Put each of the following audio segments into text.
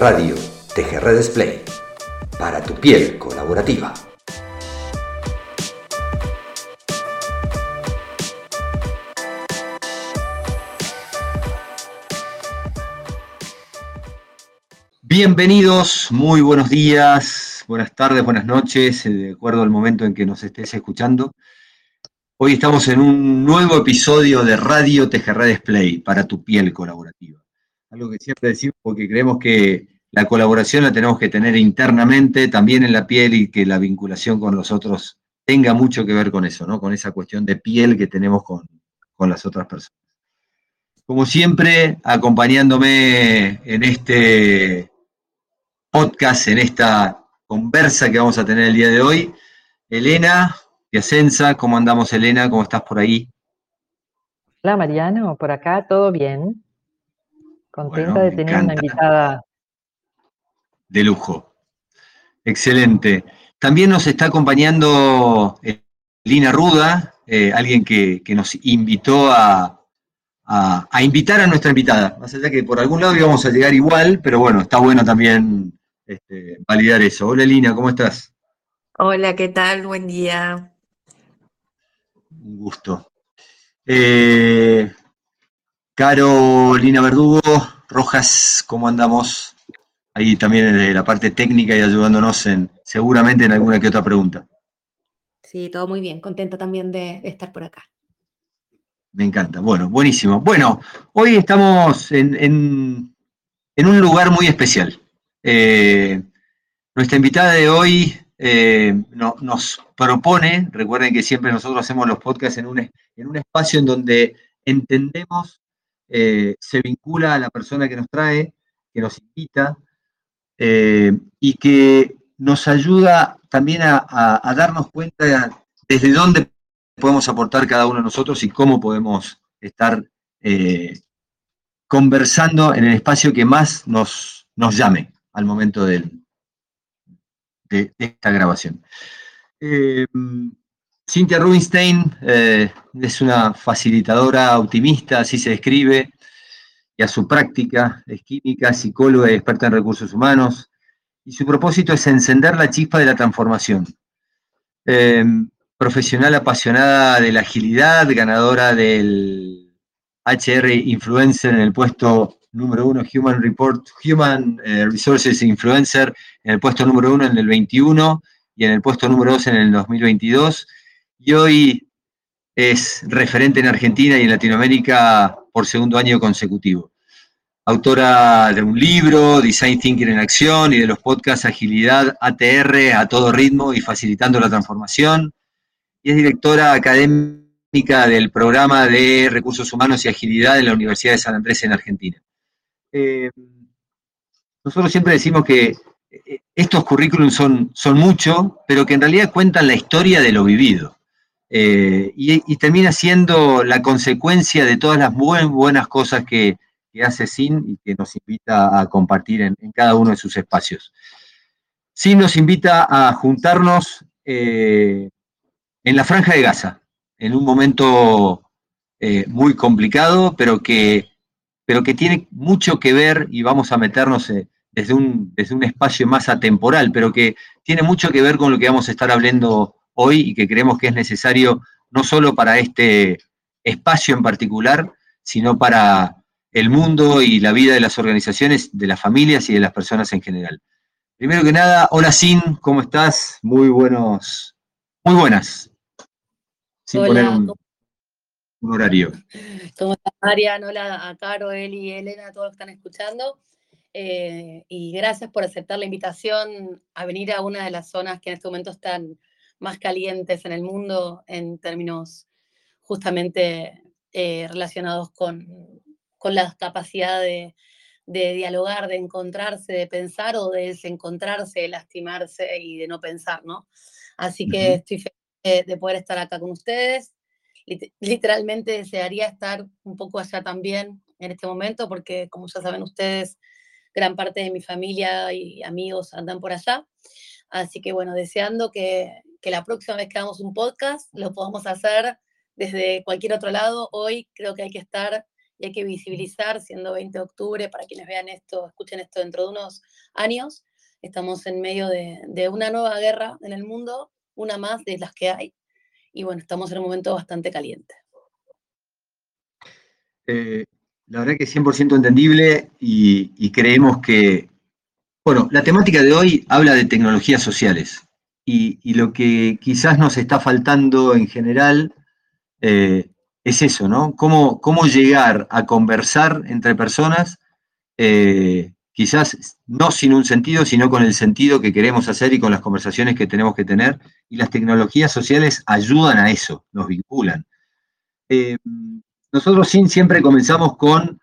Radio TGR Display. Para tu piel colaborativa. Bienvenidos, muy buenos días, buenas tardes, buenas noches, eh, de acuerdo al momento en que nos estés escuchando. Hoy estamos en un nuevo episodio de Radio TGR Display para tu piel colaborativa. Algo que siempre decimos porque creemos que la colaboración la tenemos que tener internamente, también en la piel y que la vinculación con los otros tenga mucho que ver con eso, ¿no? Con esa cuestión de piel que tenemos con, con las otras personas. Como siempre, acompañándome en este podcast, en esta conversa que vamos a tener el día de hoy, Elena, Piacenza, ¿cómo andamos Elena? ¿Cómo estás por ahí? Hola Mariano, por acá todo bien. Contenta de tener una invitada. De lujo. Excelente. También nos está acompañando eh, Lina Ruda, eh, alguien que, nos invitó a, a, invitar a nuestra invitada. Más allá que por algún lado íbamos a llegar igual, pero bueno, está bueno también este, validar eso. Hola Lina, ¿cómo estás? Hola, ¿qué tal? Buen día un gusto. Eh, Carolina Verdugo, Rojas, ¿cómo andamos? Ahí también de la parte técnica y ayudándonos en seguramente en alguna que otra pregunta. Sí, todo muy bien, contenta también de, estar por acá. Me encanta, bueno, buenísimo. Bueno, hoy estamos en, un lugar muy especial. Eh, nuestra invitada de hoy eh, nos propone, recuerden que siempre nosotros hacemos los podcasts en un, en un espacio en donde entendemos, eh, se vincula a la persona que nos trae, que nos invita, eh, y que nos ayuda también a, darnos cuenta desde dónde podemos aportar cada uno de nosotros y cómo podemos estar conversando en el espacio que más nos, nos llame al momento de, esta grabación. Eh, Cynthia Rubinstein eh, es una facilitadora optimista, así se describe, y a su práctica, es química, psicóloga y experta en recursos humanos, y su propósito es encender la chispa de la transformación. Eh, profesional apasionada de la agilidad, ganadora del HR Influencer en el puesto número uno, Human Report, Human eh, Resources Influencer, en el puesto número uno en el 21 y en el puesto número dos en el 2022. Y hoy es referente en Argentina y en Latinoamérica por segundo año consecutivo. Autora de un libro, Design Thinking en Acción, y de los podcasts Agilidad ATR a todo ritmo y facilitando la transformación. Y es directora académica del programa de Recursos Humanos y Agilidad en la Universidad de San Andrés en Argentina. Eh, nosotros siempre decimos que eh, estos currículums son, son mucho, pero que en realidad cuentan la historia de lo vivido. Eh, y, termina siendo la consecuencia de todas las buenas cosas que, hace SIN y que nos invita a compartir en, cada uno de sus espacios. SIN nos invita a juntarnos en la franja de Gaza, en un momento muy complicado, pero que pero que tiene mucho que ver, y vamos a meternos eh, desde un, desde un espacio más atemporal, pero que tiene mucho que ver con lo que vamos a estar hablando hoy y que creemos que es necesario no solo para este espacio en particular, sino para el mundo y la vida de las organizaciones, de las familias y de las personas en general. Primero que nada, hola Sin, ¿cómo estás? Muy buenos, muy buenas. Sin poner un, un horario. ¿Cómo estás, Marian? Hola a Caro, Eli, Elena, a todos los que están escuchando. Eh, y gracias por aceptar la invitación a venir a una de las zonas que en este momento están más calientes en el mundo en términos justamente eh, relacionados con, con, la capacidad de, dialogar, de encontrarse, de pensar o de desencontrarse, de lastimarse y de no pensar, ¿no? Así que estoy feliz de poder estar acá con ustedes literalmente desearía estar un poco allá también en este momento, porque como ya saben ustedes, gran parte de mi familia y amigos andan por allá. Así que bueno, deseando que, que la próxima vez que hagamos un podcast lo podamos hacer desde cualquier otro lado. Hoy creo que hay que estar y hay que visibilizar, siendo 20 de octubre, para quienes vean esto, escuchen esto dentro de unos años, estamos en medio de, una nueva guerra en el mundo, una más de las que hay, y bueno, estamos en un momento bastante caliente. Eh, la verdad que es 100% entendible y, creemos que, bueno, la temática de hoy habla de tecnologías sociales y, lo que quizás nos está faltando en general eh, es eso, ¿no? Cómo, cómo, llegar a conversar entre personas, eh, quizás no sin un sentido, sino con el sentido que queremos hacer y con las conversaciones que tenemos que tener. Y las tecnologías sociales ayudan a eso, nos vinculan. Eh, nosotros siempre comenzamos con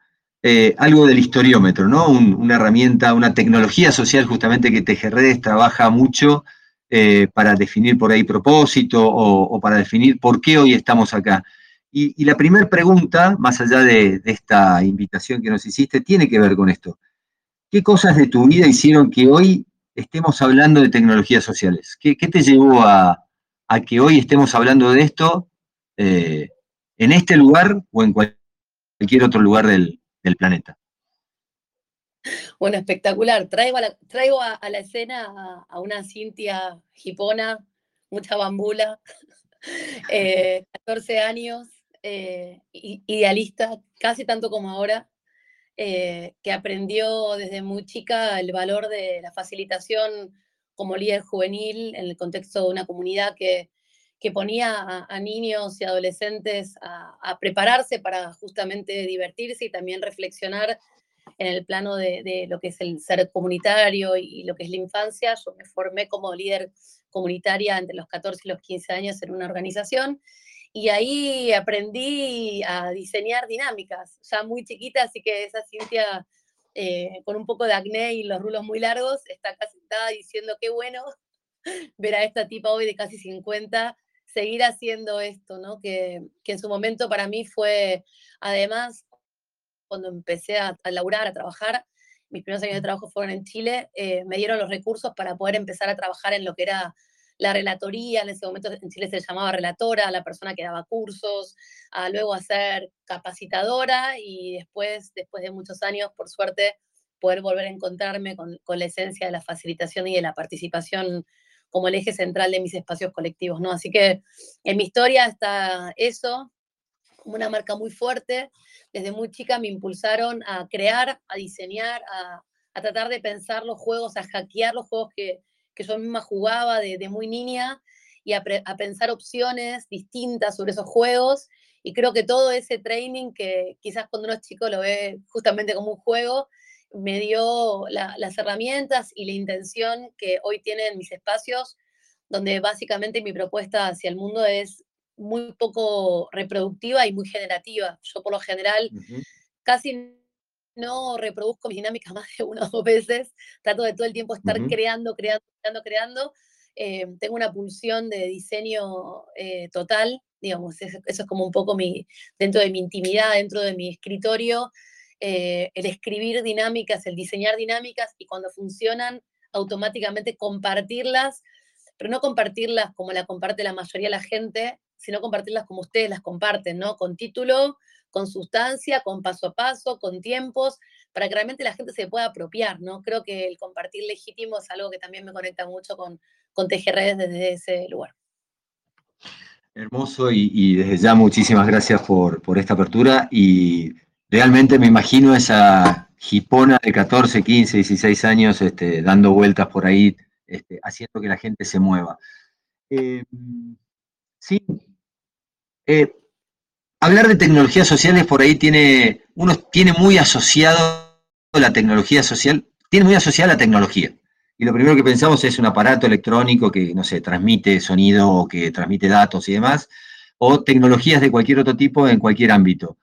algo del historiómetro, ¿no? una herramienta, una tecnología social justamente que Tejerredes trabaja mucho eh, para definir por ahí propósito o, para definir por qué hoy estamos acá. Y, la primera pregunta, más allá de, esta invitación que nos hiciste, tiene que ver con esto. ¿Qué cosas de tu vida hicieron que hoy estemos hablando de tecnologías sociales? ¿Qué, te llevó a, que hoy estemos hablando de esto? Eh, en este lugar o en cualquier otro lugar del, planeta. Bueno, espectacular. Traigo a la, traigo a, la escena a, una Cintia Gipona, mucha bambula, 14 eh, años, eh, idealista, casi tanto como ahora, eh, que aprendió desde muy chica el valor de la facilitación como líder juvenil en el contexto de una comunidad que que ponía a, niños y adolescentes a, prepararse para justamente divertirse y también reflexionar en el plano de, lo que es el ser comunitario y, lo que es la infancia. Yo me formé como líder comunitaria entre los 14 y los 15 años en una organización y ahí aprendí a diseñar dinámicas, ya muy chiquita, así que esa ciencia eh, con un poco de acné y los rulos muy largos está acá sentada diciendo qué bueno ver a esta tipa hoy de casi 50 seguir haciendo esto, ¿no? Que, en su momento para mí fue, además, cuando empecé a, a laburar, a trabajar, mis primeros años de trabajo fueron en Chile, eh, me dieron los recursos para poder empezar a trabajar en lo que era la relatoría, en ese momento en Chile se llamaba relatora, la persona que daba cursos, a luego a ser capacitadora y después, después de muchos años, por suerte, poder volver a encontrarme con, con la esencia de la facilitación y de la participación como el eje central de mis espacios colectivos, ¿no? Así que en mi historia está eso, como una marca muy fuerte. Desde muy chica me impulsaron a crear, a diseñar, a, tratar de pensar los juegos, a hackear los juegos que, que yo misma jugaba de, muy niña y a, a, pensar opciones distintas sobre esos juegos. Y creo que todo ese training que quizás cuando uno es chico lo ve justamente como un juego, me dio las herramientas y la intención que hoy tienen mis espacios, donde básicamente mi propuesta hacia el mundo es muy poco reproductiva y muy generativa. Yo por lo general casi no reproduzco mis dinámicas más de una o dos veces, trato de todo el tiempo estar creando, creando, creando, creando. Eh, tengo una pulsión de diseño eh, total, digamos, eso, eso, es como un poco mi, dentro de mi intimidad, dentro de mi escritorio, eh, el escribir dinámicas, el diseñar dinámicas y cuando funcionan, automáticamente compartirlas, pero no compartirlas como la comparte la mayoría de la gente, sino compartirlas como ustedes las comparten, ¿no? Con título, con sustancia, con paso a paso, con tiempos, para que realmente la gente se pueda apropiar, ¿no? Creo que el compartir legítimo es algo que también me conecta mucho con, con redes desde ese lugar. Hermoso y, desde ya muchísimas gracias por, por esta apertura y realmente me imagino esa jipona de 14, 15, 16 años este, dando vueltas por ahí, este, haciendo que la gente se mueva. Eh, sí, eh, hablar de tecnologías sociales por ahí tiene, uno tiene muy asociado la tecnología social, tiene muy asociada la tecnología. Y lo primero que pensamos es un aparato electrónico que, no sé, transmite sonido o que transmite datos y demás, o tecnologías de cualquier otro tipo en cualquier ámbito.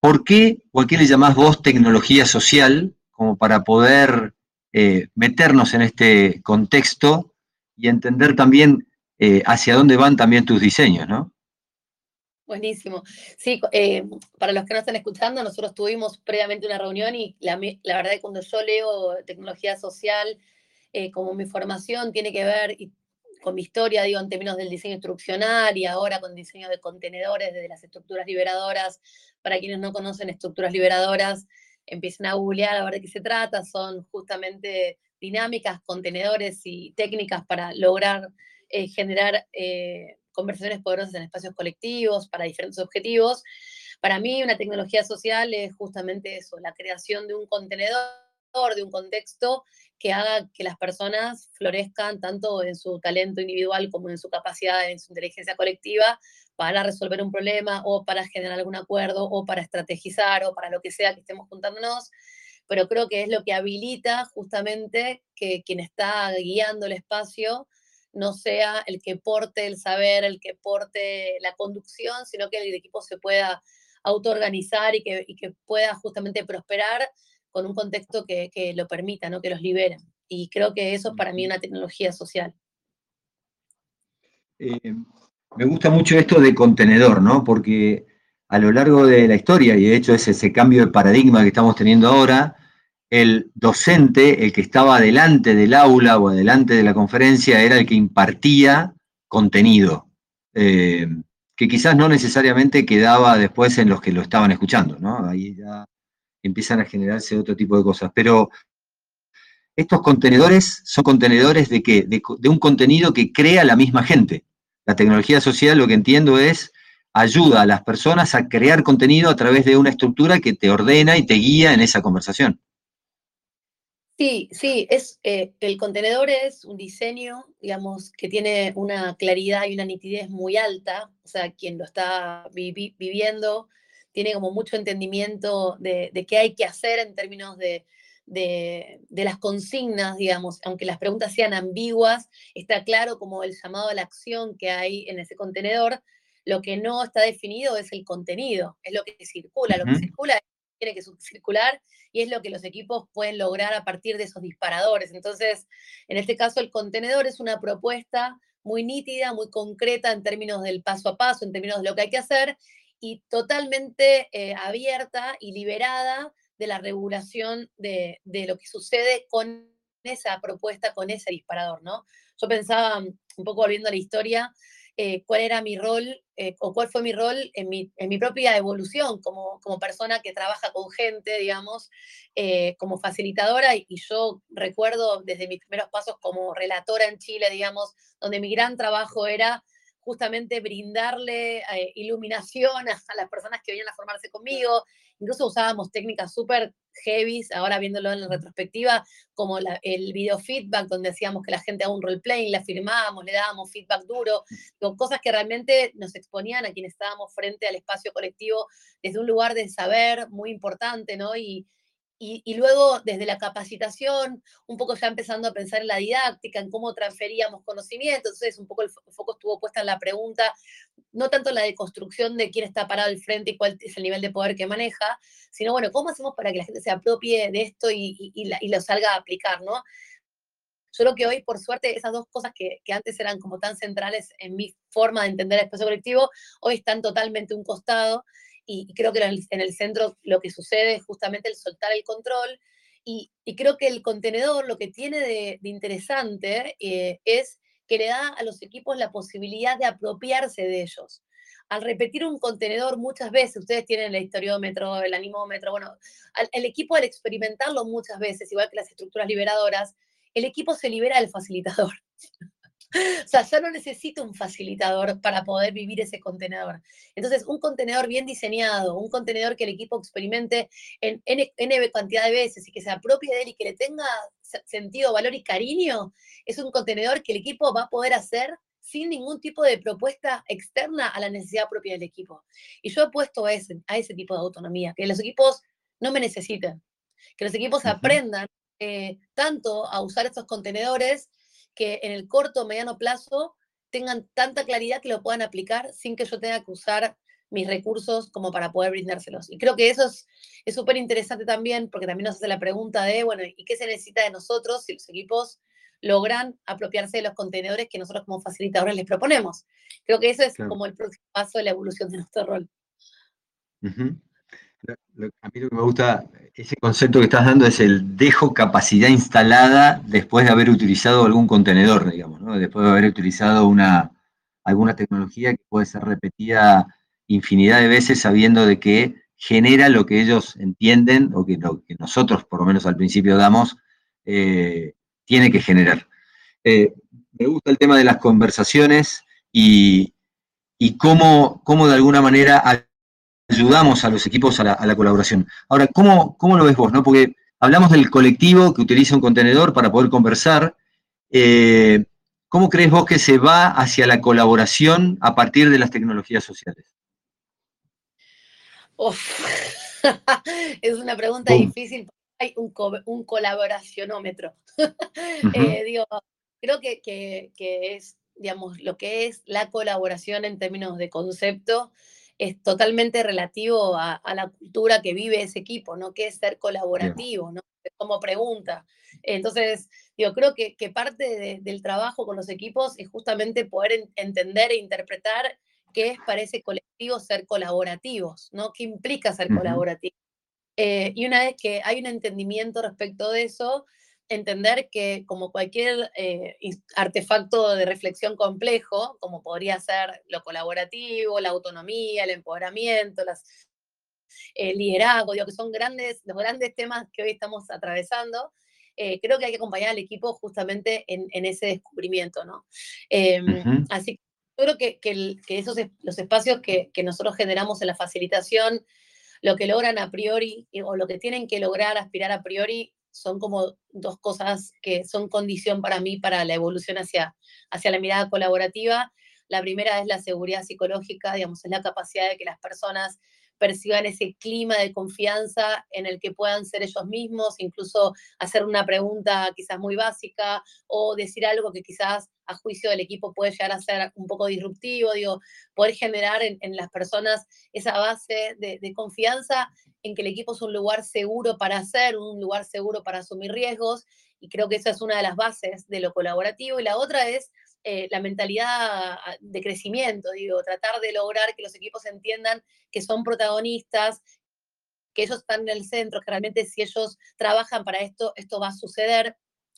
¿Por qué a qué le llamás vos tecnología social como para poder eh, meternos en este contexto y entender también eh, hacia dónde van también tus diseños, ¿no? Buenísimo. Sí, eh, para los que no están escuchando, nosotros tuvimos previamente una reunión y la, verdad es que cuando yo leo tecnología social, como mi formación tiene que ver con mi historia, digo, en términos del diseño instruccional y ahora con diseño de contenedores desde las estructuras liberadoras. Para quienes no conocen estructuras liberadoras, empiecen a googlear a ver de qué se trata. Son justamente dinámicas, contenedores y técnicas para lograr eh, generar eh, conversaciones poderosas en espacios colectivos para diferentes objetivos. Para mí, una tecnología social es justamente eso, la creación de un contenedor, de un contexto que haga que las personas florezcan tanto en su talento individual como en su capacidad, en su inteligencia colectiva, para resolver un problema o para generar algún acuerdo o para estrategizar o para lo que sea que estemos juntándonos. Pero creo que es lo que habilita justamente que quien está guiando el espacio no sea el que porte el saber, el que porte la conducción, sino que el equipo se pueda autoorganizar y que, y que pueda justamente prosperar con un contexto que, lo permita, ¿no? que los libere. Y creo que eso es para mí una tecnología social. Eh, me gusta mucho esto de contenedor, ¿no? Porque a lo largo de la historia, y de hecho es ese cambio de paradigma que estamos teniendo ahora, el docente, el que estaba delante del aula o delante de la conferencia, era el que impartía contenido, eh, que quizás no necesariamente quedaba después en los que lo estaban escuchando, ¿no? Ahí ya empiezan a generarse otro tipo de cosas. Pero estos contenedores son contenedores de qué? De, un contenido que crea la misma gente. La tecnología social, lo que entiendo es, ayuda a las personas a crear contenido a través de una estructura que te ordena y te guía en esa conversación. Sí, sí, es, eh, el contenedor es un diseño, digamos, que tiene una claridad y una nitidez muy alta, o sea, quien lo está viviendo tiene como mucho entendimiento de, qué hay que hacer en términos de, las consignas, digamos, aunque las preguntas sean ambiguas, está claro como el llamado a la acción que hay en ese contenedor. Lo que no está definido es el contenido, es lo que circula. Lo que circula tiene que circular y es lo que los equipos pueden lograr a partir de esos disparadores. Entonces, en este caso, el contenedor es una propuesta muy nítida, muy concreta en términos del paso a paso, en términos de lo que hay que hacer, y totalmente eh, abierta y liberada de la regulación de, lo que sucede con esa propuesta, con ese disparador, ¿no? Yo pensaba, mm, un poco volviendo a la historia, eh, cuál era mi rol eh, o cuál fue mi rol en mi, en mi propia evolución como, como, persona que trabaja con gente, digamos, como facilitadora. Y, y, yo recuerdo desde mis primeros pasos como relatora en Chile, digamos, donde mi gran trabajo era justamente brindarle eh, iluminación a, las personas que venían a formarse conmigo. Incluso usábamos técnicas súper heavy, ahora viéndolo en la retrospectiva, como el video feedback, donde decíamos que la gente haga un roleplay, la firmábamos, le dábamos feedback duro, con cosas que realmente nos exponían a quienes estábamos frente al espacio colectivo desde un lugar de saber muy importante, ¿no? Y, y, luego, desde la capacitación, un poco ya empezando a pensar en la didáctica, en cómo transferíamos conocimiento. Entonces, un poco el foco estuvo puesta en la pregunta, no tanto la de construcción de quién está parado al frente y cuál es el nivel de poder que maneja, sino, bueno, ¿cómo hacemos para que la gente se apropie de esto y, lo salga a aplicar, ¿no? Yo que hoy, por suerte, esas dos cosas que, que, antes eran como tan centrales en mi forma de entender el espacio colectivo, hoy están totalmente un costado y, creo que en el, centro lo que sucede es justamente el soltar el control y, creo que el contenedor lo que tiene de, interesante eh, es que le da a los equipos la posibilidad de apropiarse de ellos. Al repetir un contenedor muchas veces, ustedes tienen el historiómetro, el animómetro, bueno, el equipo al experimentarlo muchas veces, igual que las estructuras liberadoras, el equipo se libera del facilitador. O sea, ya no necesito un facilitador para poder vivir ese contenedor. Entonces, un contenedor bien diseñado, un contenedor que el equipo experimente en N, cantidad de veces y que se apropie de él y que le tenga sentido, valor y cariño, es un contenedor que el equipo va a poder hacer sin ningún tipo de propuesta externa a la necesidad propia del equipo. Y yo he puesto a ese, a ese tipo de autonomía, que los equipos no me necesiten, que los equipos aprendan eh, tanto a usar estos contenedores que en el corto o mediano plazo tengan tanta claridad que lo puedan aplicar sin que yo tenga que usar mis recursos como para poder brindárselos. Y creo que eso es súper interesante también, porque también nos hace la pregunta de, bueno, ¿y qué se necesita de nosotros si los equipos logran apropiarse de los contenedores que nosotros como facilitadores les proponemos? Creo que eso es como el próximo paso de la evolución de nuestro rol. A mí lo que me gusta, ese concepto que estás dando es el dejo capacidad instalada después de haber utilizado algún contenedor, digamos, ¿no? después de haber utilizado una, alguna tecnología que puede ser repetida infinidad de veces sabiendo de que genera lo que ellos entienden o que lo que nosotros por lo menos al principio damos, eh, tiene que generar. Eh, me gusta el tema de las conversaciones y, cómo, cómo, de alguna manera ayudamos a los equipos a la, colaboración. Ahora, ¿cómo, ¿cómo, lo ves vos? No? Porque hablamos del colectivo que utiliza un contenedor para poder conversar. Eh, ¿Cómo crees vos que se va hacia la colaboración a partir de las tecnologías sociales? es una pregunta difícil. Hay un, un colaboracionómetro. Eh, digo, creo que, es, digamos, lo que es la colaboración en términos de concepto es totalmente relativo a, la cultura que vive ese equipo, ¿no? Que es ser colaborativo, ¿no? Como pregunta. Entonces, yo creo que, parte del trabajo con los equipos es justamente poder entender e interpretar qué es para ese colectivo ser colaborativos, ¿no? ¿Qué implica ser colaborativo? Eh, y una vez que hay un entendimiento respecto de eso, entender que como cualquier eh, artefacto de reflexión complejo, como podría ser lo colaborativo, la autonomía, el empoderamiento, las, el liderazgo, digo, que son grandes, los grandes temas que hoy estamos atravesando, eh, creo que hay que acompañar al equipo justamente en, ese descubrimiento, ¿no? Em, así que creo que, que, esos los espacios que, que, nosotros generamos en la facilitación, lo que logran a priori o lo que tienen que lograr, aspirar a priori, son como dos cosas que son condición para mí para la evolución hacia, hacia la mirada colaborativa. La primera es la seguridad psicológica, digamos, es la capacidad de que las personas perciban ese clima de confianza en el que puedan ser ellos mismos, incluso hacer una pregunta quizás muy básica o decir algo que quizás a juicio del equipo puede llegar a ser un poco disruptivo, digo, poder generar en, las personas esa base de, de, confianza en que el equipo es un lugar seguro para hacer, un lugar seguro para asumir riesgos, y creo que esa es una de las bases de lo colaborativo, y la otra es eh, la mentalidad ah, de crecimiento, digo, tratar de lograr que los equipos entiendan que son protagonistas, que ellos están en el centro, que realmente si ellos trabajan para esto, esto va a suceder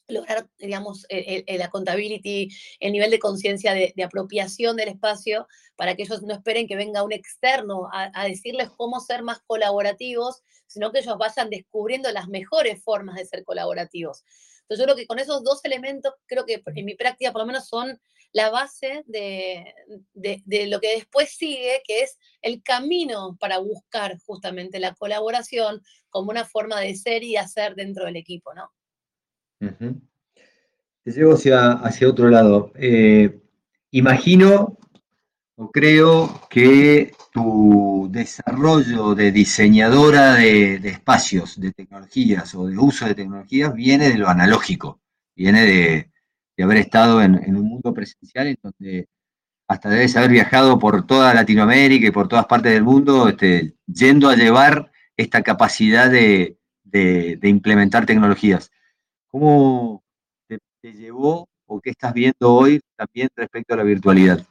lograr, digamos, la accountability, el nivel de conciencia de, apropiación del espacio, para que ellos no esperen que venga un externo a, a, decirles cómo ser más colaborativos, sino que ellos vayan descubriendo las mejores formas de ser colaborativos. Entonces yo creo que con esos dos elementos, creo que en mi práctica por lo menos son la base de, lo que después sigue, que es el camino para buscar justamente la colaboración como una forma de ser y hacer dentro del equipo, ¿no? Te llevo hacia, hacia otro lado. Eh, imagino o creo que tu desarrollo de diseñadora de, espacios, de tecnologías o de uso de tecnologías viene de lo analógico, viene de, haber estado en, un mundo presencial en donde hasta debes haber viajado por toda Latinoamérica y por todas partes del mundo, este, yendo a llevar esta capacidad de, implementar tecnologías. ¿Cómo te, llevó o qué estás viendo hoy también respecto a la virtualidad?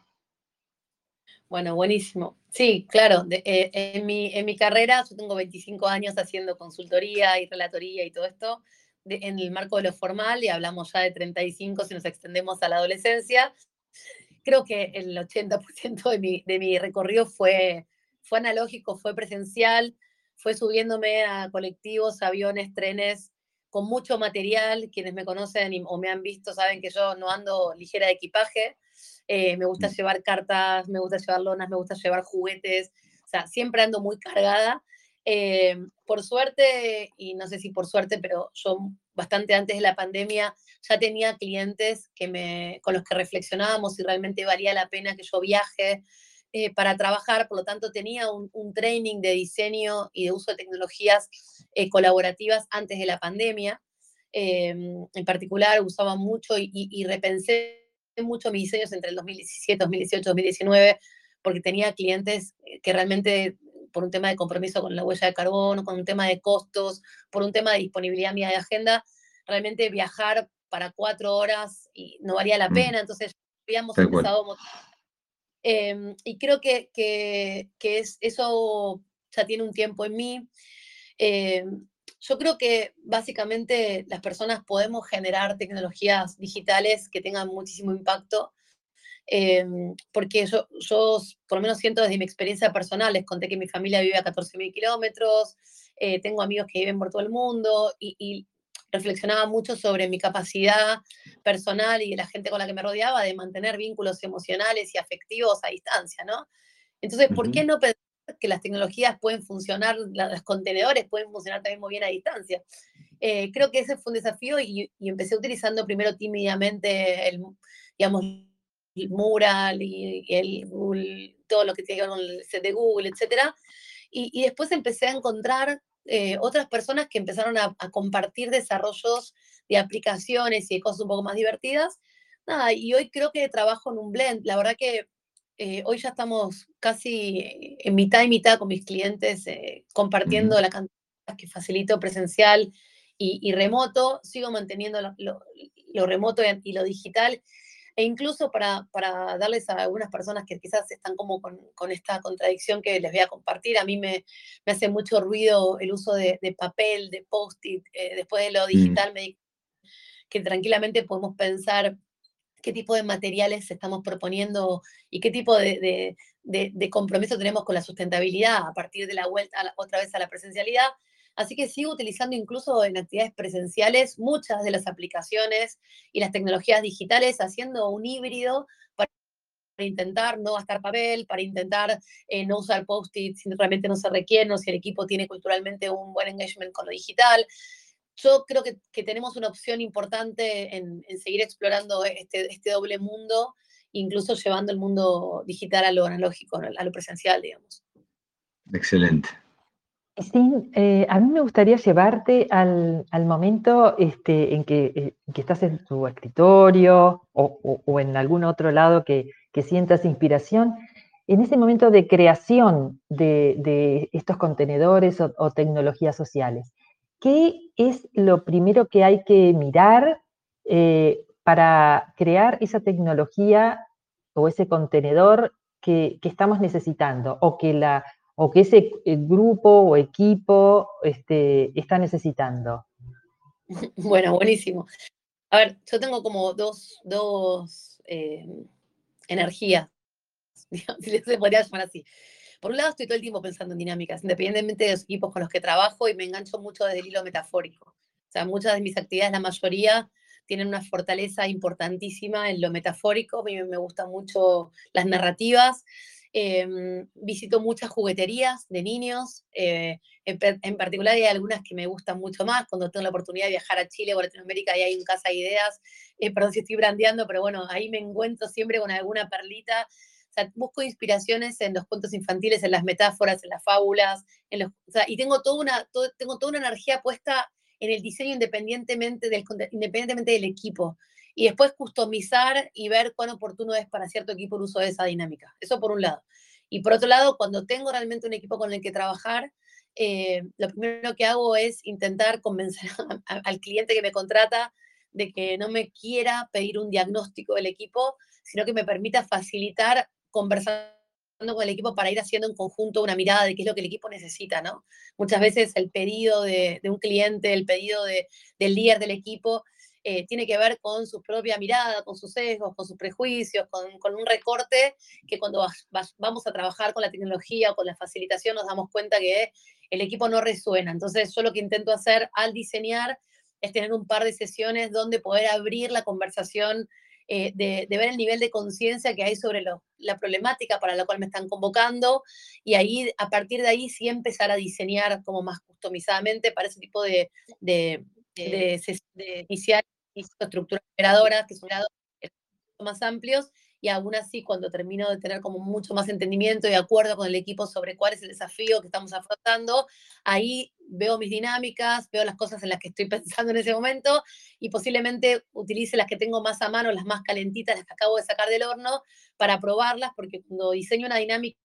Bueno, buenísimo. Sí, claro. Eh, en, mi, en mi carrera, yo tengo 25 años haciendo consultoría y relatoría y todo esto en el marco de lo formal y hablamos ya de 35 si nos extendemos a la adolescencia. Creo que el 80% de mi, de mi recorrido fue, fue analógico, fue presencial, fue subiéndome a colectivos, aviones, trenes, con mucho material. Quienes me conocen o me han visto saben que yo no ando ligera de equipaje. Eh, me gusta mm. llevar cartas, me gusta llevar lonas, me gusta llevar juguetes, o sea, siempre ando muy cargada. Eh, por suerte, y no sé si por suerte, pero yo bastante antes de la pandemia ya tenía clientes que me, con los que reflexionábamos si realmente valía la pena que yo viaje eh, para trabajar, por lo tanto tenía un, training de diseño y de uso de tecnologías colaborativas antes de la pandemia. en particular usaba mucho y, y repensé mucho mis diseños entre el 2017, 2018, 2019, porque tenía clientes eh, que realmente por un tema de compromiso con la huella de carbono, con un tema de costos, por un tema de disponibilidad mía de agenda, realmente viajar para cuatro horas y no valía la mm. pena, entonces habíamos empezado... Em, y creo que, que, que, es, eso ya tiene un tiempo en mí. Eh, yo creo que básicamente las personas podemos generar tecnologías digitales que tengan muchísimo impacto, eh, porque yo, yo, por lo menos siento desde mi experiencia personal, les conté que mi familia vive a 14.000 kilómetros, eh, tengo amigos que viven por todo el mundo y, reflexionaba mucho sobre mi capacidad personal y de la gente con la que me rodeaba de mantener vínculos emocionales y afectivos a distancia, ¿no? Entonces, ¿por qué no pensar que las tecnologías pueden funcionar, los contenedores pueden funcionar también muy bien a distancia? Eh, creo que ese fue un desafío y, empecé utilizando primero tímidamente el, digamos, el mural y, el Google, todo lo que tiene que ver con el set de Google, etc. Y, y después empecé a encontrar eh, otras personas que empezaron a, compartir desarrollos de aplicaciones y de cosas un poco más divertidas. Nada, y hoy creo que trabajo en un blend. La verdad que eh, hoy ya estamos casi en mitad y mitad con mis clientes eh, compartiendo la cantidad que facilito presencial y, remoto. Sigo manteniendo lo remoto y lo digital e incluso para, para, darles a algunas personas que quizás están como con, con esta contradicción que les voy a compartir, a mí me, me hace mucho ruido el uso de, de papel, de post-it, eh, después de lo mm. digital, que tranquilamente podemos pensar qué tipo de materiales estamos proponiendo y qué tipo de, de, de compromiso tenemos con la sustentabilidad a partir de la vuelta otra vez a la presencialidad Así que sigo utilizando incluso en actividades presenciales muchas de las aplicaciones y las tecnologías digitales, haciendo un híbrido para intentar no gastar papel, para intentar eh, no usar post-it si realmente no se requiere o si el equipo tiene culturalmente un buen engagement con lo digital. Yo creo que, tenemos una opción importante en, seguir explorando este, este, doble mundo, incluso llevando el mundo digital a lo analógico, a lo presencial, digamos. Excelente. Sí, eh, a mí me gustaría llevarte al, momento este, en, que, eh, que, estás en tu escritorio o, en algún otro lado que, sientas inspiración, en ese momento de creación de, estos contenedores o, tecnologías sociales. ¿Qué es lo primero que hay que mirar eh, para crear esa tecnología o ese contenedor que, que estamos necesitando o que la o que ese eh, grupo o equipo este, está necesitando? Bueno, buenísimo. A ver, yo tengo como dos, dos eh, energías, si se podría llamar así. Por un lado, estoy todo el tiempo pensando en dinámicas, independientemente de los equipos con los que trabajo, y me engancho mucho desde el hilo metafórico. O sea, muchas de mis actividades, la mayoría, tienen una fortaleza importantísima en lo metafórico. A mí me gustan mucho las narrativas. Em, visito muchas jugueterías de niños, eh, en, particular hay algunas que me gustan mucho más, cuando tengo la oportunidad de viajar a Chile o a Latinoamérica y hay un Casa de Ideas, eh, perdón si estoy brandeando, pero bueno, ahí me encuentro siempre con alguna perlita. O sea, busco inspiraciones en los cuentos infantiles, en las metáforas, en las fábulas, en los, y tengo toda, una, tengo toda una energía puesta en el diseño independientemente del, independientemente del equipo y después customizar y ver cuán oportuno es para cierto equipo el uso de esa dinámica. Eso por un lado. Y por otro lado, cuando tengo realmente un equipo con el que trabajar, eh, lo primero que hago es intentar convencer al cliente que me contrata de que no me quiera pedir un diagnóstico del equipo, sino que me permita facilitar conversando con el equipo para ir haciendo en conjunto una mirada de qué es lo que el equipo necesita, ¿no? Muchas veces el pedido de, un cliente, el pedido de, del líder del equipo eh, tiene que ver con su propia mirada, con sus sesgos, con sus prejuicios, con, un recorte que cuando vamos a trabajar con la tecnología o con la facilitación nos damos cuenta que el equipo no resuena. Entonces yo lo que intento hacer al diseñar es tener un par de sesiones donde poder abrir la conversación, eh, de, ver el nivel de conciencia que hay sobre la problemática para la cual me están convocando y ahí, a partir de ahí, sí empezar a diseñar como más customizadamente para ese tipo de, de, de, de iniciar estructuras operadoras que son más amplios y aún así cuando termino de tener como mucho más entendimiento y acuerdo con el equipo sobre cuál es el desafío que estamos afrontando, ahí veo mis dinámicas, veo las cosas en las que estoy pensando en ese momento y posiblemente utilice las que tengo más a mano, las más calentitas, las que acabo de sacar del horno, para probarlas, porque cuando diseño una dinámica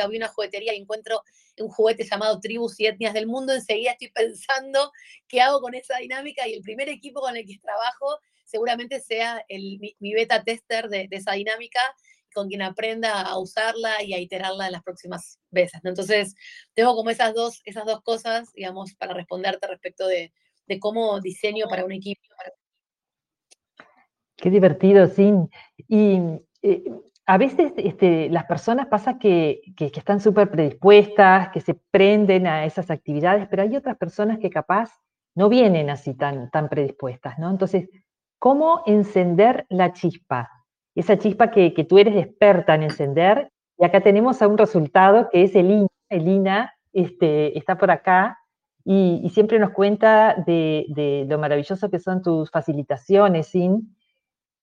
había una juguetería y encuentro un juguete llamado Tribus y Etnias del Mundo, enseguida estoy pensando qué hago con esa dinámica y el primer equipo con el que trabajo seguramente sea el, mi, beta tester de, esa dinámica. con quien aprenda a usarla y a iterarla las próximas veces. Entonces, tengo como esas dos, esas dos cosas, digamos, para responderte respecto de, cómo diseño para un equipo. Qué divertido, Sin. Y eh, a veces este, las personas pasa que, están súper predispuestas, que se prenden a esas actividades, pero hay otras personas que capaz no vienen así tan, tan predispuestas, ¿no? Entonces, ¿cómo encender la chispa? Esa chispa que, tú eres experta en encender, y acá tenemos a un resultado que es Elina. Elina este, está por acá y, siempre nos cuenta de, de, lo maravilloso que son tus facilitaciones, Sin,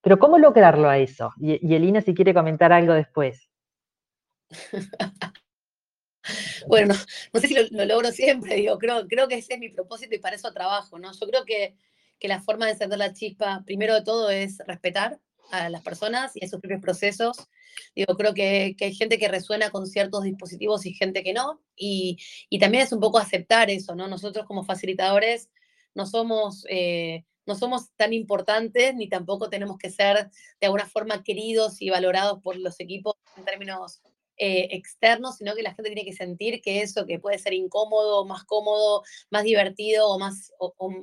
pero ¿cómo lograrlo a eso? Y, Elina, si quiere comentar algo después. bueno, no sé si lo, logro siempre, digo, creo, que ese es mi propósito y para eso trabajo, ¿no? Yo creo que, la forma de encender la chispa, primero de todo, es respetar a las personas y a sus propios procesos. Digo, creo que, hay gente que resuena con ciertos dispositivos y gente que no. Y, también es un poco aceptar eso, ¿no? Nosotros como facilitadores no somos eh, no somos tan importantes ni tampoco tenemos que ser de alguna forma queridos y valorados por los equipos en términos eh, externos, sino que la gente tiene que sentir que eso que puede ser incómodo, más cómodo, más divertido o más,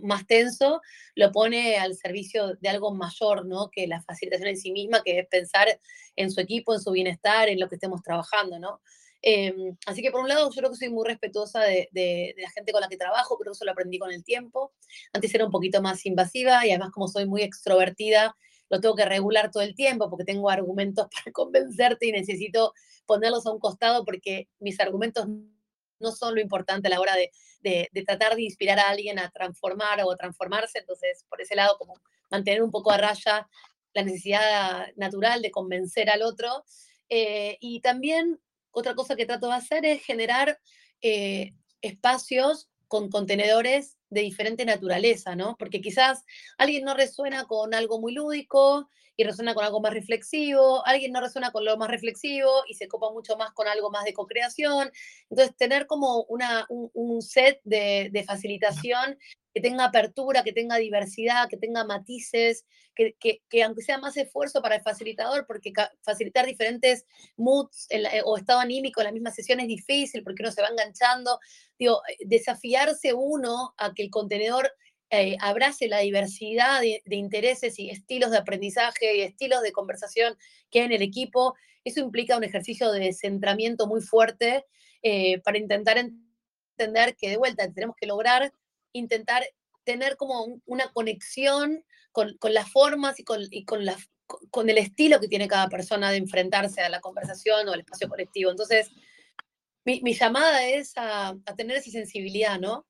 más tenso, lo pone al servicio de algo mayor, ¿no? Que la facilitación en sí misma, que es pensar en su equipo, en su bienestar, en lo que estemos trabajando, ¿no? Em, así que por un lado yo creo que soy muy respetuosa de, la gente con la que trabajo, que eso lo aprendí con el tiempo. Antes era un poquito más invasiva y además como soy muy extrovertida, lo tengo que regular todo el tiempo porque tengo argumentos para convencerte y necesito ponerlos a un costado porque mis argumentos no son lo importante a la hora de, de tratar de inspirar a alguien a transformar o a transformarse. Entonces, por ese lado, como mantener un poco a raya la necesidad natural de convencer al otro. Eh, y también otra cosa que trato de hacer es generar eh, espacios con contenedores de diferente naturaleza, ¿no? Porque quizás alguien no resuena con algo muy lúdico y resuena con algo más reflexivo, alguien no resuena con lo más reflexivo y se copa mucho más con algo más de co-creación. Entonces, tener como una, un, set de, de, facilitación que tenga apertura, que tenga diversidad, que tenga matices, que, que, aunque sea más esfuerzo para el facilitador, porque facilitar diferentes moods eh, o estado anímico en la misma sesión es difícil porque uno se va enganchando. Digo, eh, desafiarse uno a que el contenedor eh, abrace la diversidad de, intereses y estilos de aprendizaje y estilos de conversación que hay en el equipo, eso implica un ejercicio de centramiento muy fuerte para intentar entender que de vuelta tenemos que lograr intentar tener como una conexión con, las formas y, con, con, el estilo que tiene cada persona de enfrentarse a la conversación o al espacio colectivo. Entonces, mi, llamada es a, tener esa sensibilidad, ¿no?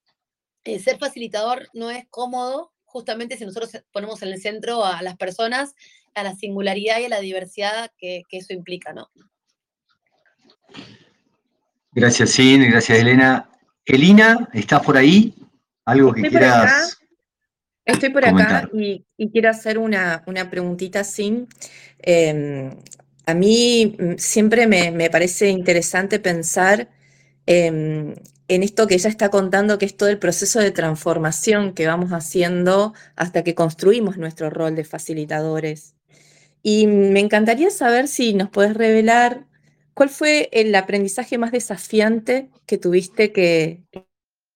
Eh, ser facilitador no es cómodo, justamente si nosotros ponemos en el centro a las personas, a la singularidad y a la diversidad que, eso implica, ¿no? Gracias, Sin, gracias, Elena. Elina, ¿estás por ahí? ¿Algo que quieras? Estoy por acá y, quiero hacer una, preguntita sin. Em, a mí mm, siempre me, parece interesante pensar em, en esto que ella está contando, que es todo el proceso de transformación que vamos haciendo hasta que construimos nuestro rol de facilitadores. Y me encantaría saber si nos puedes revelar cuál fue el aprendizaje más desafiante que tuviste que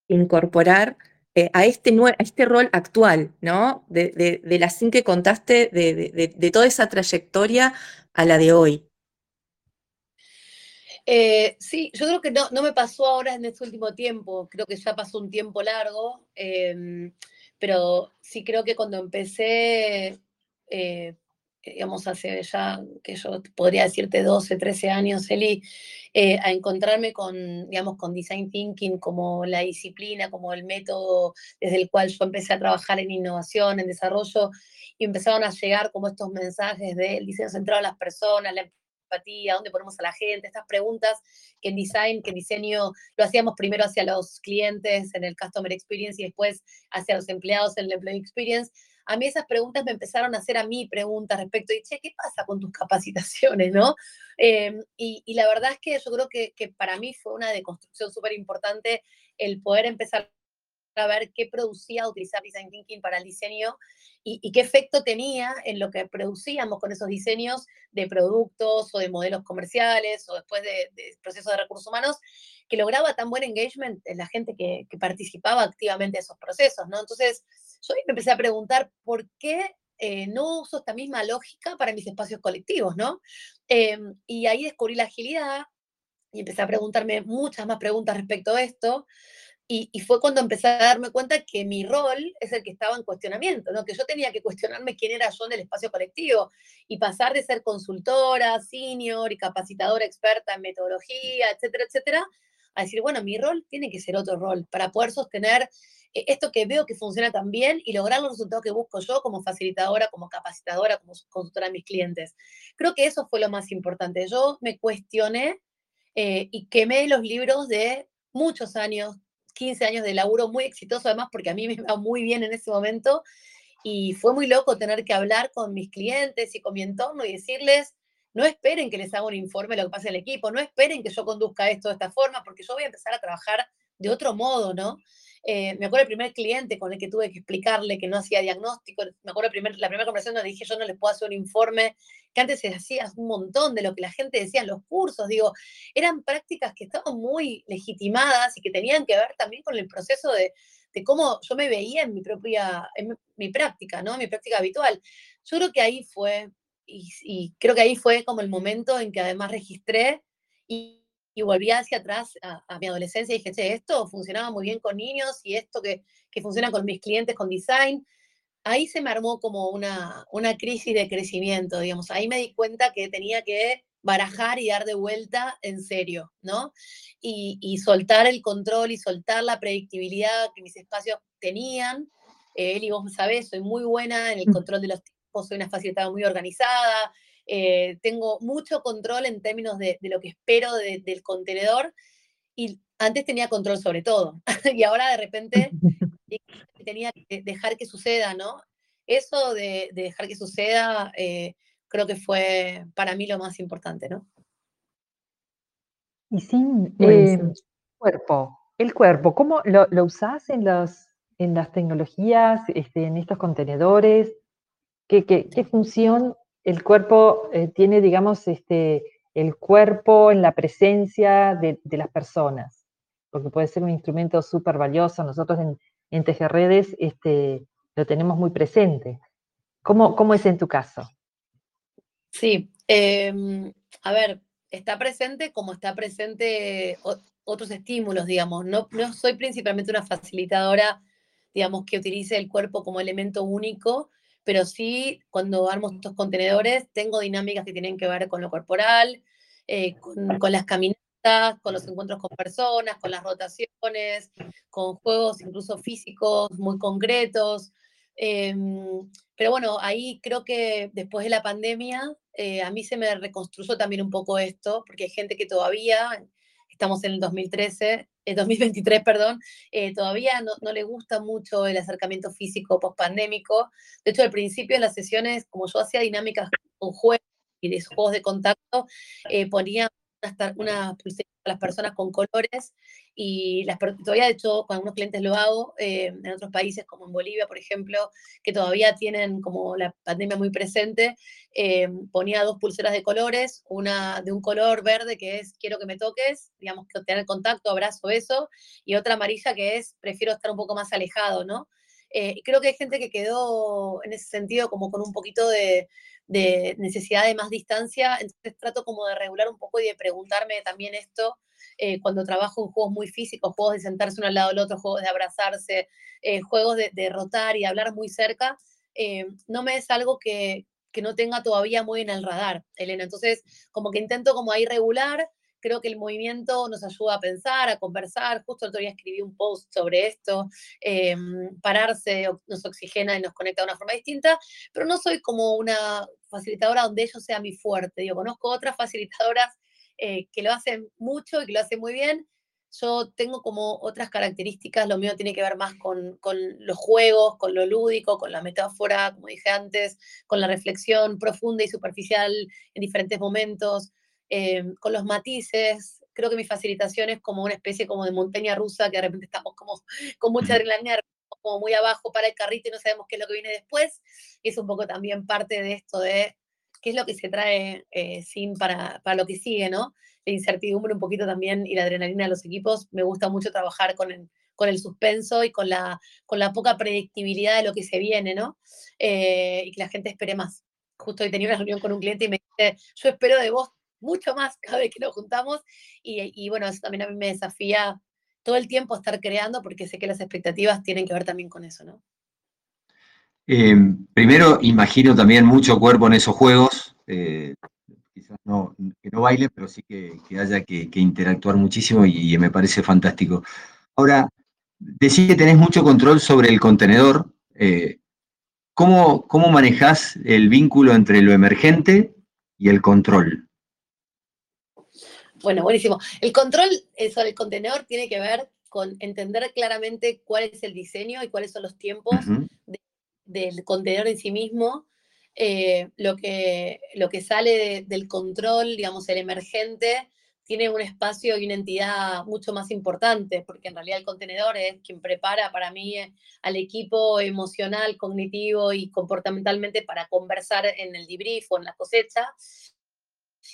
incorporar eh, a, este este rol actual, ¿no? De, la sin que contaste, de, toda esa trayectoria a la de hoy. Eh, sí, yo creo que no, no, me pasó ahora en este último tiempo, creo que ya pasó un tiempo largo, em, pero sí creo que cuando empecé, eh, digamos, hace ya, que yo podría decirte 12, 13 años, Eli, eh, a encontrarme con, digamos, con design thinking como la disciplina, como el método desde el cual yo empecé a trabajar en innovación, en desarrollo, y empezaron a llegar como estos mensajes del diseño centrado en las personas, la empatía, dónde ponemos a la gente, estas preguntas que en design, que en diseño lo hacíamos primero hacia los clientes en el customer experience y después hacia los empleados en el employee experience a mí esas preguntas me empezaron a hacer a mí preguntas respecto de, che, ¿qué pasa con tus capacitaciones, no? Em, y, la verdad es que yo creo que, para mí fue una deconstrucción súper importante el poder empezar a ver qué producía utilizar Design Thinking para el diseño y, qué efecto tenía en lo que producíamos con esos diseños de productos o de modelos comerciales o después de, procesos de recursos humanos, que lograba tan buen engagement en la gente que, participaba activamente en esos procesos, ¿no? Entonces, yo me empecé a preguntar por qué eh, no uso esta misma lógica para mis espacios colectivos, ¿no? Em, y ahí descubrí la agilidad y empecé a preguntarme muchas más preguntas respecto a esto. Y, fue cuando empecé a darme cuenta que mi rol es el que estaba en cuestionamiento, ¿no? que yo tenía que cuestionarme quién era yo en el espacio colectivo y pasar de ser consultora, senior y capacitadora experta en metodología, etcétera, etcétera, a decir, bueno, mi rol tiene que ser otro rol para poder sostener eh, esto que veo que funciona tan bien y lograr los resultados que busco yo como facilitadora, como capacitadora, como consultora a mis clientes. Creo que eso fue lo más importante. Yo me cuestioné eh, y quemé los libros de muchos años, 15 años de laburo muy exitoso además porque a mí me iba muy bien en ese momento y fue muy loco tener que hablar con mis clientes y con mi entorno y decirles, no esperen que les haga un informe de lo que pasa en el equipo, no esperen que yo conduzca esto de esta forma porque yo voy a empezar a trabajar de otro modo, ¿no? Eh, me acuerdo el primer cliente con el que tuve que explicarle que no hacía diagnóstico, me acuerdo primer, la primera conversación donde dije yo no les puedo hacer un informe, que antes se hacía un montón de lo que la gente decía en los cursos, digo, eran prácticas que estaban muy legitimadas y que tenían que ver también con el proceso de, de cómo yo me veía en mi propia, en mi práctica, ¿no? Mi práctica habitual. Yo creo que ahí fue, y, y creo que ahí fue como el momento en que además registré y y volví hacia atrás a, mi adolescencia y dije, che, esto funcionaba muy bien con niños y esto que, que, funciona con mis clientes con design. Ahí se me armó como una, una crisis de crecimiento, digamos. Ahí me di cuenta que tenía que barajar y dar de vuelta en serio, ¿no? Y, y soltar el control y soltar la predictibilidad que mis espacios tenían. Eh, Eli, vos sabés, soy muy buena en el mm. control de los tiempos, soy una facilitadora muy organizada, eh, tengo mucho control en términos de, lo que espero del contenedor y antes tenía control sobre todo y ahora de repente tenía que dejar que suceda, ¿no? Eso de, dejar que suceda eh, creo que fue para mí lo más importante, ¿no? Y sin eh, cuerpo, el cuerpo, ¿cómo lo, lo usás en, los, en las tecnologías, este, en estos contenedores? ¿Qué, qué, qué función el cuerpo eh, tiene, digamos, este, el cuerpo en la presencia de, las personas, porque puede ser un instrumento súper valioso. Nosotros en, en Tejerredes este, lo tenemos muy presente. ¿Cómo, ¿Cómo, es en tu caso? Sí, em, a ver, está presente como está presente otros estímulos, digamos. No, no soy principalmente una facilitadora, digamos, que utilice el cuerpo como elemento único, pero sí cuando armo estos contenedores tengo dinámicas que tienen que ver con lo corporal, eh, con, las caminatas, con los encuentros con personas, con las rotaciones, con juegos incluso físicos muy concretos. Em, pero bueno, ahí creo que después de la pandemia, eh, a mí se me reconstruyó también un poco esto, porque hay gente que todavía, estamos en el 2013, 2023, perdón, eh, todavía no, no, le gusta mucho el acercamiento físico post-pandémico. De hecho, al principio en las sesiones, como yo hacía dinámicas con juegos y de juegos de contacto, eh, ponía una pulsera a las personas con colores y las, todavía de hecho con algunos clientes lo hago, eh, en otros países como en Bolivia, por ejemplo, que todavía tienen como la pandemia muy presente, eh, ponía dos pulseras de colores, una de un color verde que es quiero que me toques, digamos que tener contacto, abrazo, eso, y otra amarilla que es prefiero estar un poco más alejado, ¿no? Eh, creo que hay gente que quedó en ese sentido como con un poquito de, de necesidad de más distancia, entonces trato como de regular un poco y de preguntarme también esto eh, cuando trabajo en juegos muy físicos, juegos de sentarse uno al lado del otro, juegos de abrazarse, eh, juegos de, de, rotar y hablar muy cerca, eh, no me es algo que, que, no tenga todavía muy en el radar, Elena. Entonces, como que intento como ahí regular, creo que el movimiento nos ayuda a pensar, a conversar. Justo el otro día escribí un post sobre esto. pararse nos oxigena y nos conecta de una forma distinta, pero no soy como una facilitadora donde ello sea mi fuerte. Yo conozco otras facilitadoras eh, que lo hacen mucho y que lo hacen muy bien. Yo tengo como otras características, lo mío tiene que ver más con, con los juegos, con lo lúdico, con la metáfora, como dije antes, con la reflexión profunda y superficial en diferentes momentos, eh, con los matices, creo que mi facilitación es como una especie como de montaña rusa, que de repente estamos como con mucha adrenalina, como muy abajo para el carrito y no sabemos qué es lo que viene después. Y es un poco también parte de esto de qué es lo que se trae eh, sin para, para lo que sigue, ¿no? La incertidumbre un poquito también y la adrenalina de los equipos. Me gusta mucho trabajar con el, con el suspenso y con la, con la poca predictibilidad de lo que se viene, ¿no? Eh, y que la gente espere más. Justo hoy tenía una reunión con un cliente y me dice, yo espero de vos mucho más cada vez que nos juntamos y, bueno, eso también a mí me desafía todo el tiempo estar creando porque sé que las expectativas tienen que ver también con eso, ¿no? Eh, primero, imagino también mucho cuerpo en esos juegos. Eh, quizás no, que no baile, pero sí que, haya que, interactuar muchísimo y, me parece fantástico. Ahora, decís que tenés mucho control sobre el contenedor. Eh, ¿cómo, ¿Cómo manejás el vínculo entre lo emergente y el control? Bueno, buenísimo. El control sobre el contenedor tiene que ver con entender claramente cuál es el diseño y cuáles son los tiempos del contenedor en sí mismo. Eh, lo, que, lo que sale del control, digamos, el emergente, tiene un espacio y una entidad mucho más importante, porque en realidad el contenedor es quien prepara para mí eh, al equipo emocional, cognitivo y comportamentalmente para conversar en el debrief o en la cosecha.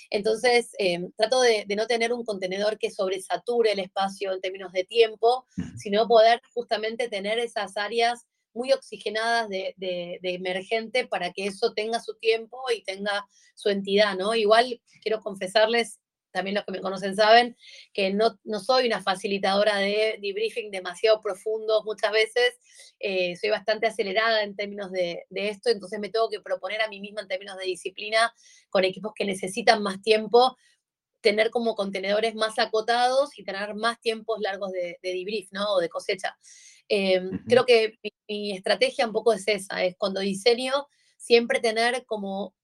Entonces, em, trato de, no tener un contenedor que sobresature el espacio en términos de tiempo, sino poder justamente tener esas áreas muy oxigenadas de, emergente para que eso tenga su tiempo y tenga su entidad, ¿no? Igual quiero confesarles también los que me conocen saben, que no, no soy una facilitadora de debriefing demasiado profundo muchas veces, eh, soy bastante acelerada en términos de, de, esto, entonces me tengo que proponer a mí misma en términos de disciplina con equipos que necesitan más tiempo, tener como contenedores más acotados y tener más tiempos largos de, de debrief, ¿no? O de cosecha. Eh, creo que mi, mi estrategia un poco es esa, es cuando diseño siempre tener como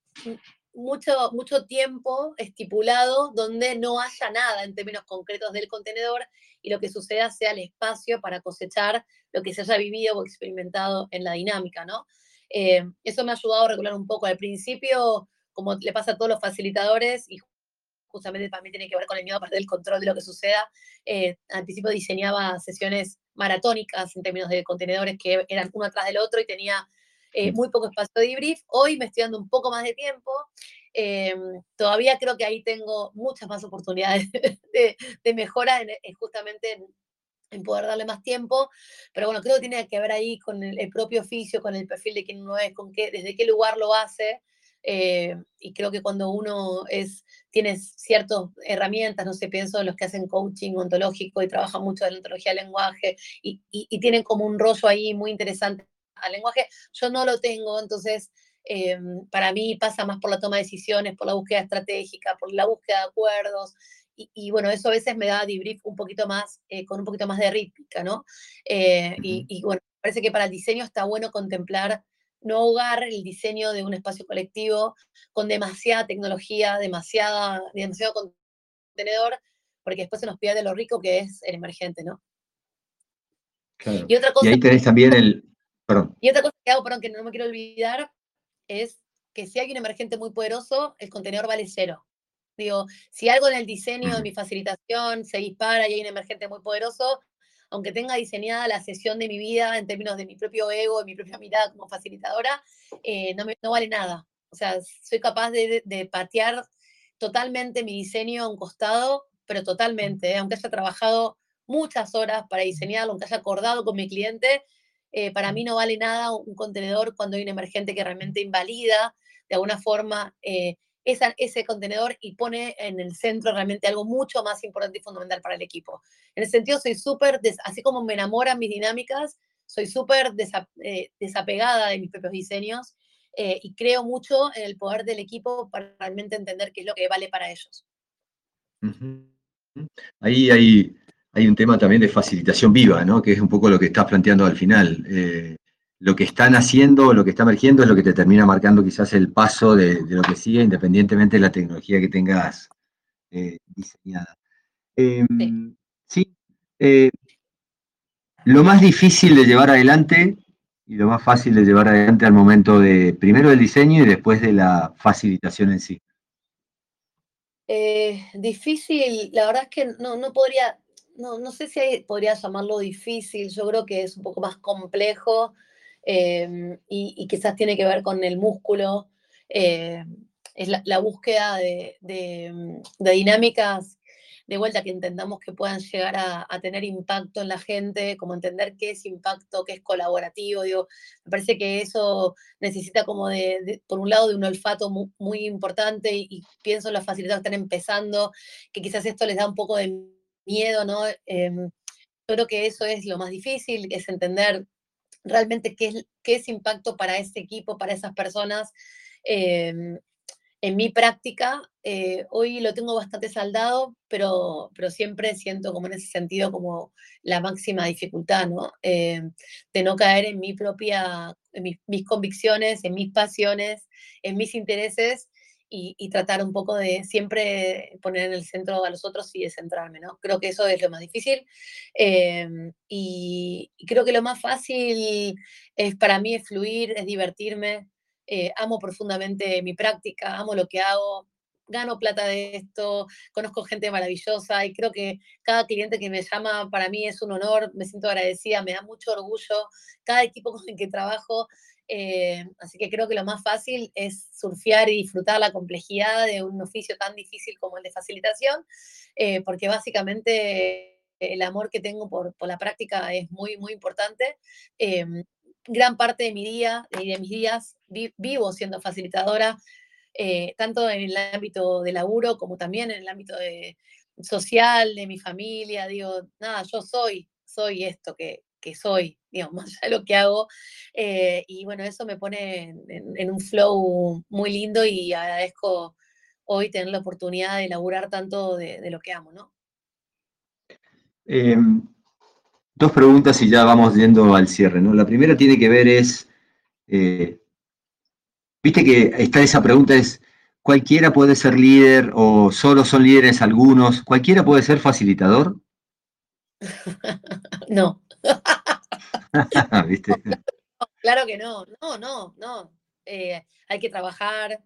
mucho, mucho tiempo estipulado donde no haya nada en términos concretos del contenedor y lo que suceda sea el espacio para cosechar lo que se haya vivido o experimentado en la dinámica, ¿no? Eh, eso me ha ayudado a regular un poco. Al principio, como le pasa a todos los facilitadores, y justamente también tiene que ver con el miedo a perder el control de lo que suceda, eh, al principio diseñaba sesiones maratónicas en términos de contenedores que eran uno atrás del otro y tenía eh, muy poco espacio de debrief. Hoy me estoy dando un poco más de tiempo. Eh, todavía creo que ahí tengo muchas más oportunidades de, mejora en, justamente en, poder darle más tiempo, pero bueno, creo que tiene que ver ahí con el, propio oficio, con el perfil de quien uno es, con qué, desde qué lugar lo hace, eh, y creo que cuando uno es, tiene ciertas herramientas, no sé, pienso en los que hacen coaching ontológico y trabajan mucho en la ontología del lenguaje y, y, tienen como un rollo ahí muy interesante al lenguaje, yo no lo tengo, entonces em, para mí pasa más por la toma de decisiones, por la búsqueda estratégica, por la búsqueda de acuerdos, y, bueno, eso a veces me da debrief un poquito más, eh, con un poquito más de rítmica, ¿no? Eh, y, y, bueno, parece que para el diseño está bueno contemplar, no ahogar el diseño de un espacio colectivo con demasiada tecnología, demasiada, demasiado contenedor, porque después se nos pierde lo rico que es el emergente, ¿no? Y otra cosa. Y ahí tenéis también el, y otra cosa que hago, perdón, que no me quiero olvidar, es que si hay un emergente muy poderoso, el contenedor vale cero. Digo, si algo en el diseño de mi facilitación se dispara y hay un emergente muy poderoso, aunque tenga diseñada la sesión de mi vida en términos de mi propio ego, de mi propia mirada como facilitadora, eh, no, me, no, vale nada. O sea, soy capaz de, de, patear totalmente mi diseño a un costado, pero totalmente, ¿eh? aunque haya trabajado muchas horas para diseñarlo, aunque haya acordado con mi cliente, eh, para mí no vale nada un contenedor cuando hay un emergente que realmente invalida de alguna forma eh, ese contenedor y pone en el centro realmente algo mucho más importante y fundamental para el equipo. En ese sentido, soy súper, así como me enamoran mis dinámicas, soy súper eh, desapegada de mis propios diseños y creo mucho en el poder del equipo para realmente entender qué es lo que vale para ellos. Ahí hay hay un tema también de facilitación viva, ¿no? que es un poco lo que estás planteando al final. Eh, lo que están haciendo, lo que está emergiendo es lo que te termina marcando quizás el paso de, lo que sigue, independientemente de la tecnología que tengas eh, diseñada. Em, sí. Eh, lo más difícil de llevar adelante y lo más fácil de llevar adelante al momento de, primero del diseño y después de la facilitación en sí. Difícil, la verdad es que no, no podría, no, no sé si podría llamarlo difícil, yo creo que es un poco más complejo em, y, quizás tiene que ver con el músculo, eh, es la, búsqueda de, de, dinámicas de vuelta que entendamos que puedan llegar a, tener impacto en la gente, como entender qué es impacto, qué es colaborativo, me parece que eso necesita como de, por un lado, de un olfato muy, importante y, pienso en los facilitadores que están empezando, que quizás esto les da un poco de miedo, ¿no? Em, creo que eso es lo más difícil, es entender realmente qué es, qué es impacto para ese equipo, para esas personas. Em, en mi práctica, eh, hoy lo tengo bastante saldado, pero, pero siempre siento como en ese sentido como la máxima dificultad, ¿no? Eh, de no caer en mi propia, en mis, convicciones, en mis pasiones, en mis intereses y, tratar un poco de siempre poner en el centro a los otros y descentrarme, ¿no? Creo que eso es lo más difícil. Eh, y, y, creo que lo más fácil es para mí es fluir, es divertirme, eh, amo profundamente mi práctica, amo lo que hago, gano plata de esto, conozco gente maravillosa y creo que cada cliente que me llama para mí es un honor, me siento agradecida, me da mucho orgullo, cada equipo con el que trabajo, eh, así que creo que lo más fácil es surfear y disfrutar la complejidad de un oficio tan difícil como el de facilitación, eh, porque básicamente el amor que tengo por, por, la práctica es muy, muy importante gran parte de mi día y de mis días vivo siendo facilitadora, eh, tanto en el ámbito de laburo como también en el ámbito de, social, de mi familia. Digo, nada, yo soy, soy esto que, que soy, digamos, más allá de lo que hago. Eh, y bueno, eso me pone en, un flow muy lindo y agradezco hoy tener la oportunidad de laburar tanto de, lo que amo, ¿no? Em, dos preguntas y ya vamos yendo al cierre. ¿no? La primera tiene que ver es, eh, viste que está esa pregunta es, ¿cualquiera puede ser líder o solo son líderes algunos? ¿Cualquiera puede ser facilitador? no. Claro que no, no, no, no. Eh, hay que trabajar,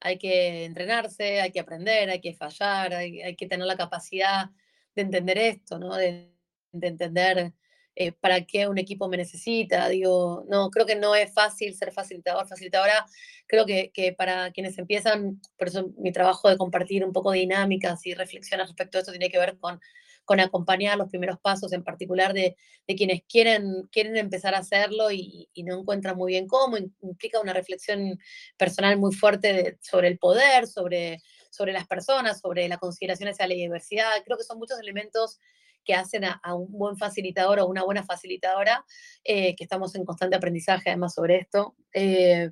hay que entrenarse, hay que aprender, hay que fallar, hay, que tener la capacidad de entender esto, ¿no? de entender eh, para qué un equipo me necesita. Digo, no, creo que no es fácil ser facilitador, facilitadora. Creo que, para quienes empiezan, por eso mi trabajo de compartir un poco dinámicas y reflexiones respecto a esto tiene que ver con, con acompañar los primeros pasos, en particular de, quienes quieren, quieren empezar a hacerlo y, no encuentran muy bien cómo. Implica una reflexión personal muy fuerte sobre el poder, sobre, sobre las personas, sobre la consideración hacia la diversidad. Creo que son muchos elementos que hacen a, un buen facilitador o una buena facilitadora, eh, que estamos en constante aprendizaje además sobre esto. Eh,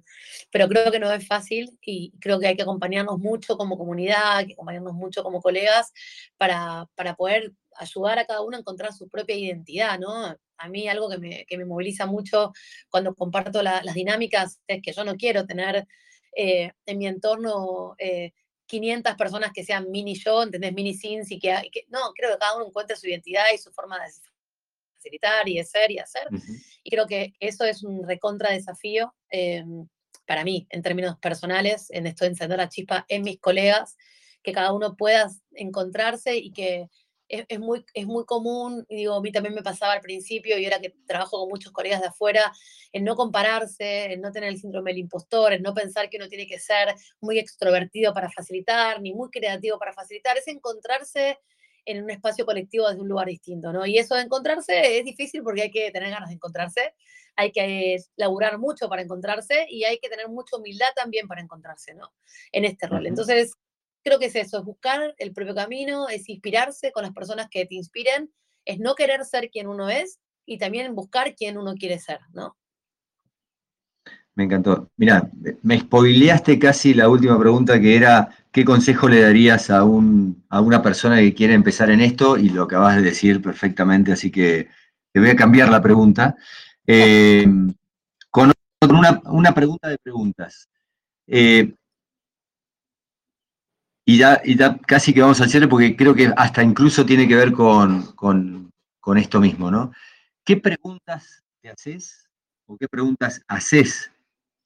pero creo que no es fácil y creo que hay que acompañarnos mucho como comunidad, hay que acompañarnos mucho como colegas para, para poder ayudar a cada uno a encontrar su propia identidad, ¿no? A mí algo que me, que me moviliza mucho cuando comparto las dinámicas es que yo no quiero tener eh, en mi entorno 500 personas que sean mini yo, ¿entendés? Mini sins y que, no, creo que cada uno encuentre su identidad y su forma de facilitar y de ser y hacer. Y creo que eso es un recontra desafío em, para mí, en términos personales, en esto de encender la chispa en mis colegas, que cada uno pueda encontrarse y que es, muy, es muy común, y digo, a mí también me pasaba al principio, y ahora que trabajo con muchos colegas de afuera, en no compararse, en no tener el síndrome del impostor, en no pensar que uno tiene que ser muy extrovertido para facilitar, ni muy creativo para facilitar, es encontrarse en un espacio colectivo desde un lugar distinto, ¿no? Y eso de encontrarse es difícil porque hay que tener ganas de encontrarse, hay que laburar mucho para encontrarse y hay que tener mucha humildad también para encontrarse, ¿no? En este rol. Entonces, creo que es eso, es buscar el propio camino, es inspirarse con las personas que te inspiren, es no querer ser quien uno es y también buscar quién uno quiere ser, ¿no? Me encantó. Mira, me spoileaste casi la última pregunta que era, ¿qué consejo le darías a, un, a una persona que quiere empezar en esto? Y lo acabas de decir perfectamente, así que te voy a cambiar la pregunta. Eh, con una, pregunta de preguntas. Eh, y ya, casi que vamos al cierre porque creo que hasta incluso tiene que ver con, esto mismo, ¿no? ¿Qué preguntas te haces o qué preguntas haces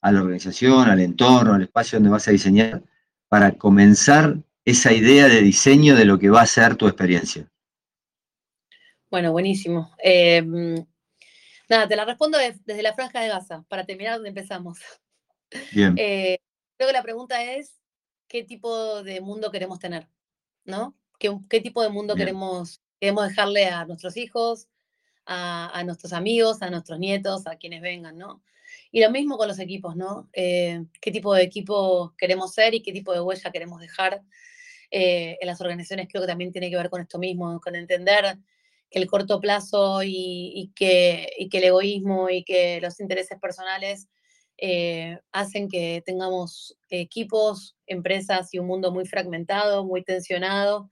a la organización, al entorno, al espacio donde vas a diseñar para comenzar esa idea de diseño de lo que va a ser tu experiencia. Bueno, buenísimo. Eh, nada, te la respondo desde la franja de Gaza, para terminar donde empezamos. Bien. Eh, creo que la pregunta es, ¿qué tipo de mundo queremos tener? ¿No? ¿Qué, tipo de mundo queremos, queremos dejarle a nuestros hijos, a, nuestros amigos, a nuestros nietos, a quienes vengan, ¿no? Y lo mismo con los equipos, ¿no? Eh, ¿Qué tipo de equipo queremos ser y qué tipo de huella queremos dejar eh, en las organizaciones? Creo que también tiene que ver con esto mismo, con entender que el corto plazo y, que, que, el egoísmo y que los intereses personales eh, hacen que tengamos equipos, empresas y un mundo muy fragmentado, muy tensionado.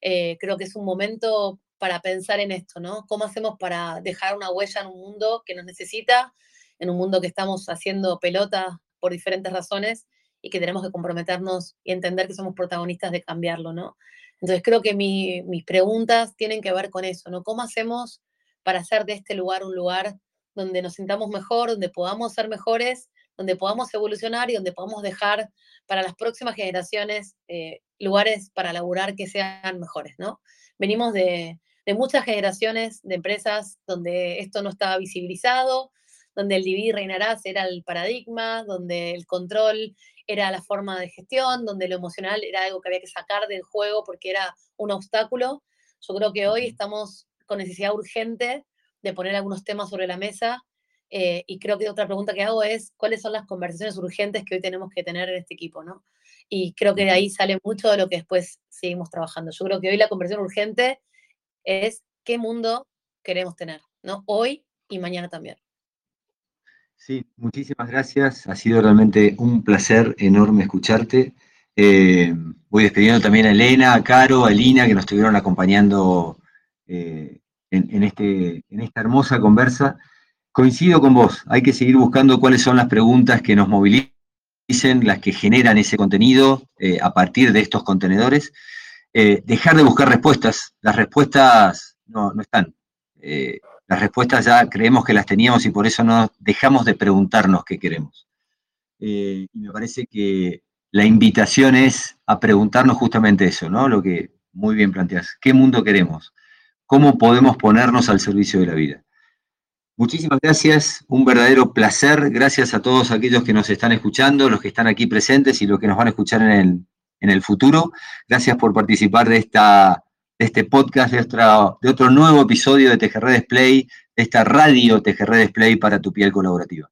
creo que es un momento para pensar en esto, ¿no? ¿Cómo hacemos para dejar una huella en un mundo que nos necesita, en un mundo que estamos haciendo pelota por diferentes razones y que tenemos que comprometernos y entender que somos protagonistas de cambiarlo, ¿no? Entonces creo que mis preguntas tienen que ver con eso, ¿no? ¿Cómo hacemos para hacer de este lugar un lugar donde nos sintamos mejor, donde podamos ser mejores, donde podamos evolucionar y donde podamos dejar para las próximas generaciones eh, lugares para laburar que sean mejores, ¿no? Venimos de, de muchas generaciones de empresas donde esto no estaba visibilizado, donde el dividir reinarás era el paradigma, donde el control era la forma de gestión, donde lo emocional era algo que había que sacar del juego porque era un obstáculo. Yo creo que hoy estamos con necesidad urgente de poner algunos temas sobre la mesa eh, y creo que otra pregunta que hago es, ¿cuáles son las conversaciones urgentes que hoy tenemos que tener en este equipo? ¿no? Y creo que de ahí sale mucho de lo que después seguimos trabajando. Yo creo que hoy la conversación urgente es qué mundo queremos tener, ¿no? Hoy y mañana también. Sí, muchísimas gracias. Ha sido realmente un placer enorme escucharte. Eh, voy despidiendo también a Elena, a Caro, a Elina, que nos estuvieron acompañando eh, en, este, en esta hermosa conversa. Coincido con vos, hay que seguir buscando cuáles son las preguntas que nos movilicen, las que generan ese contenido eh, a partir de estos contenedores eh, dejar de buscar respuestas. Las respuestas no, están. Eh, las respuestas ya creemos que las teníamos y por eso no dejamos de preguntarnos qué queremos. Y me parece que la invitación es a preguntarnos justamente eso, ¿no? Lo que muy bien planteas. ¿Qué mundo queremos? ¿Cómo podemos ponernos al servicio de la vida? Muchísimas gracias, un verdadero placer. Gracias a todos aquellos que nos están escuchando, los que están aquí presentes y los que nos van a escuchar en el, en el futuro. Gracias por participar de, esta, este podcast, de, de otro nuevo episodio de TGR Display, de esta radio TGR Display para tu piel colaborativa.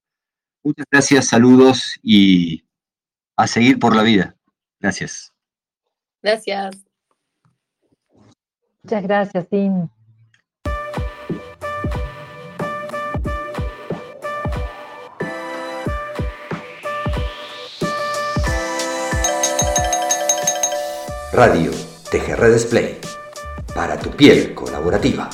Muchas gracias, saludos y a seguir por la vida. Gracias. Gracias. Muchas gracias, Tim. Radio TGR Display para tu piel colaborativa.